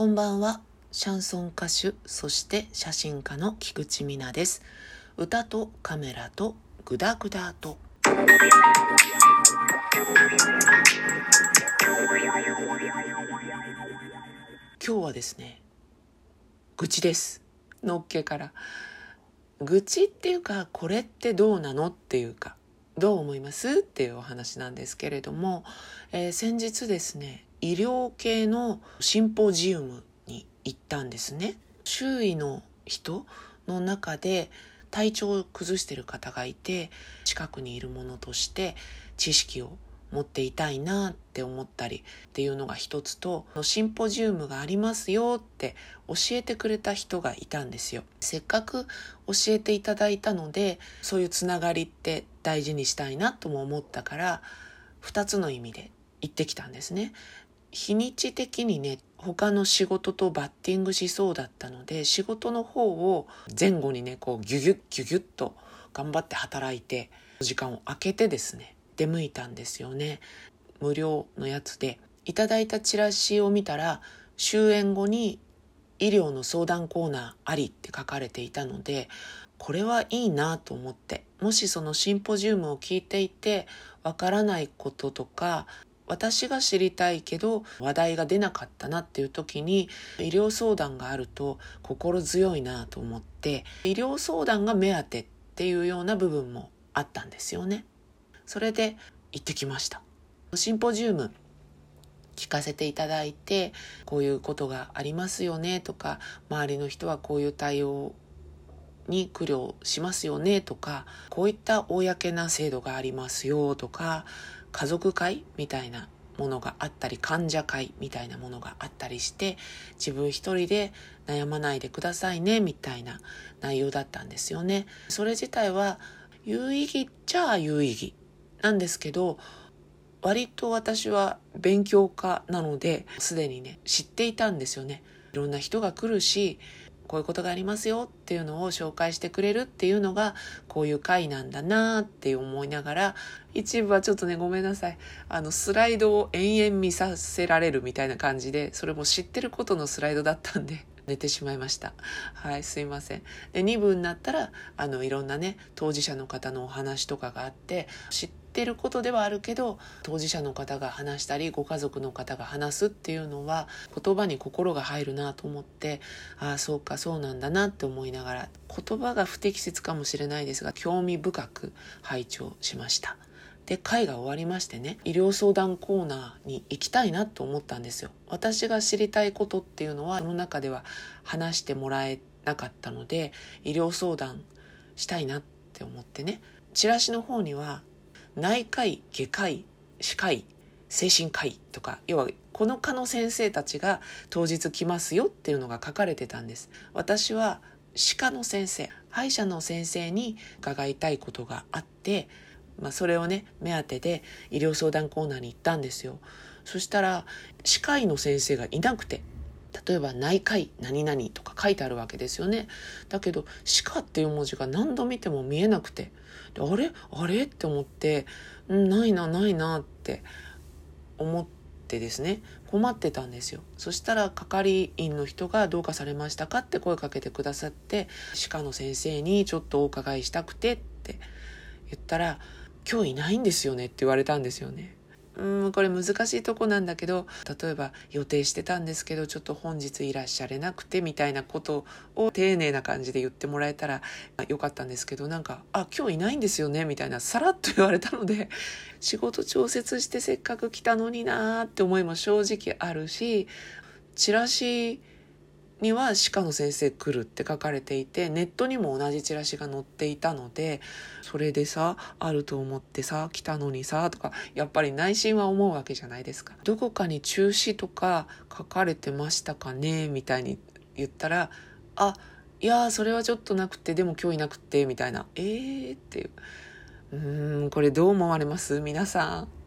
こんばんは。シャンソン歌手、そして写真家の菊池美奈です。歌とカメラとグダグダと。今日はですね、愚痴です。のっけから。愚痴っていうか、これってどうなのっていうか、どう思いますっていうお話なんですけれども、えー先日ですね、医療系のシンポジウムに行ったんですね。周囲の人の中で体調を崩している方がいて近くにいるものとして知識を持っていたいなって思ったりっていうのが一つとシンポジウムがありますよって教えてくれた人がいたんですよせっかく教えていただいたのでそういうつながりって大事にしたいなとも思ったから2つの意味で行ってきたんですね日にち的にね他の仕事とバッティングしそうだったので仕事の方を前後にねこうギュギュッギュギュッと頑張って働いて時間を空けてですね出向いたんですよね。無料のやつで。いただいたチラシを見たら終演後に医療の相談コーナーありって書かれていたのでこれはいいなと思って。もしそのシンポジウムを聞いていてわからないこととか私が知りたいけど話題が出なかったなっていう時に医療相談があると心強いなと思って医療相談が目当てっていうような部分もあったんですよね。それで行ってきました。シンポジウム聞かせていただいてこういうことがありますよねとか周りの人はこういう対応に苦慮しますよねとかこういった公な制度がありますよとか家族会みたいなものがあったり患者会みたいなものがあったりして自分一人で悩まないでくださいねみたいな内容だったんですよね。それ自体は有意義っちゃ有意義なんですけど割と私は勉強家なのですでにね知っていたんですよね。いろんな人が来るしこういうことがありますよっていうのを紹介してくれるっていうのがこういう回なんだなって思いながら一部はちょっとねごめんなさい。あのスライドを延々見させられるみたいな感じでそれも知ってることのスライドだったんで寝てしまいましたはいすいませんで2部になったらあのいろんなね当事者の方のお話とかがあって知ってることではあるけど当事者の方が話したりご家族の方が話すっていうのは言葉に心が入るなと思ってああそうかそうなんだなって思いながら言葉が不適切かもしれないですが興味深く拝聴しました。で会が終わりましてね医療相談コーナーに行きたいなと思ったんですよ。私が知りたいことっていうのはその中では話してもらえなかったので医療相談したいなって思ってね。チラシの方には内科医外科医歯科医精神科医とか要はこの科の先生たちが当日来ますよっていうのが書かれてたんです。私は歯科の先生歯医者の先生に伺いたいことがあってまあ、それをね目当てで医療相談コーナーに行ったんですよ。そしたら歯科医の先生がいなくて例えば内科医何々とか書いてあるわけですよね。だけど歯科っていう文字が何度見ても見えなくてあれ？あれ？って思って、ん、ないなないなって思ってですね困ってたんですよ。そしたら係員の人が「どうかされましたか?」って声かけてくださって歯科の先生にちょっとお伺いしたくてって言ったら「今日いないんですよね」って言われたんですよね。うんこれ難しいとこなんだけど例えば予定してたんですけどちょっと本日いらっしゃれなくてみたいなことを丁寧な感じで言ってもらえたらよかったんですけどなんか「あ今日いないんですよね」みたいなさらっと言われたので 仕事調節してせっかく来たのになーって思いも正直あるしチラシには歯科の先生来るって書かれていてネットにも同じチラシが載っていたのでそれでさあると思ってさ来たのにさとかやっぱり内心は思うわけじゃないですか。どこかに中止とか書かれてましたかねみたいに言ったらあいやーそれはちょっとなくてでも今日いなくてみたいな。えーっていう。うーんこれどう思われます？皆さん。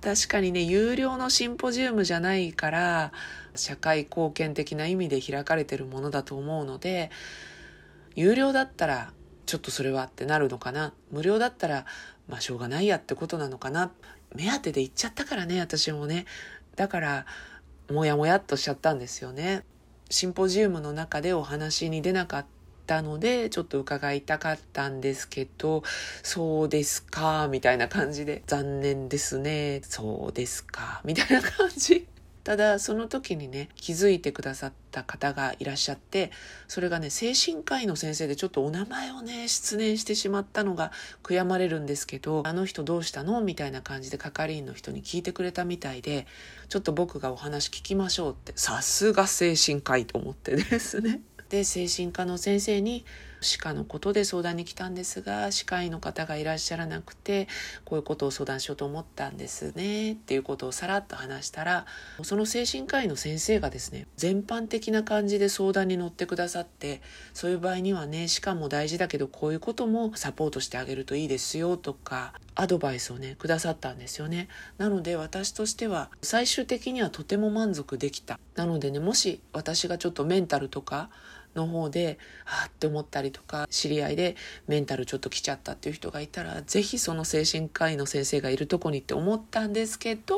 確かにね有料のシンポジウムじゃないから社会貢献的な意味で開かれてるものだと思うので有料だったらちょっとそれはってなるのかな。無料だったらまあしょうがないやってことなのかな。目当てで行っちゃったからね私もね。だからもやもやっとしちゃったんですよね。シンポジウムの中でお話に出なかったので、ちょっと伺いたかったんですけど、そうですか、みたいな感じで、残念ですね、そうですか、みたいな感じ。ただその時にね気づいてくださった方がいらっしゃってそれがね精神科医の先生でちょっとお名前をね失念してしまったのが悔やまれるんですけどあの人どうしたの？みたいな感じで係員の人に聞いてくれたみたいでちょっと僕がお話聞きましょうってさすが精神科医と思ってですねで精神科の先生に歯科のことで相談に来たんですが歯科医の方がいらっしゃらなくてこういうことを相談しようと思ったんですねっていうことをさらっと話したらその精神科医の先生がですね全般的な感じで相談に乗ってくださってそういう場合にはね歯科も大事だけどこういうこともサポートしてあげるといいですよとかアドバイスをねくださったんですよね。なので私としては最終的にはとても満足できた。なのでねもし私がちょっとメンタルとかの方で、あって思ったりとか、知り合いでメンタルちょっと来ちゃったっていう人がいたら、是非その精神科医の先生がいるとこにって思ったんですけど、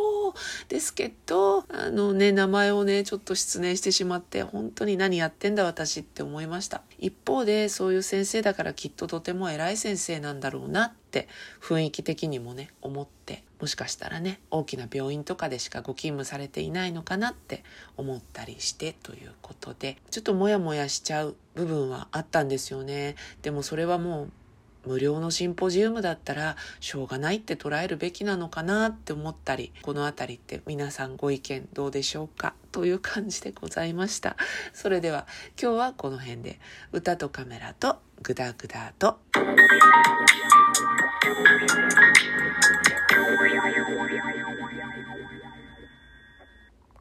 ですけど、あのね、名前をね、ちょっと失念してしまって、本当に何やってんだ私って思いました。一方で、そういう先生だからきっととても偉い先生なんだろうなっって雰囲気的にもね、思ってもしかしたらね大きな病院とかでしかご勤務されていないのかなって思ったりしてということでちょっとモヤモヤしちゃう部分はあったんですよね。でもそれはもう無料のシンポジウムだったらしょうがないって捉えるべきなのかなって思ったりこの辺りって皆さんご意見どうでしょうかという感じでございました。それでは今日はこの辺で。歌とカメラとグダグダと。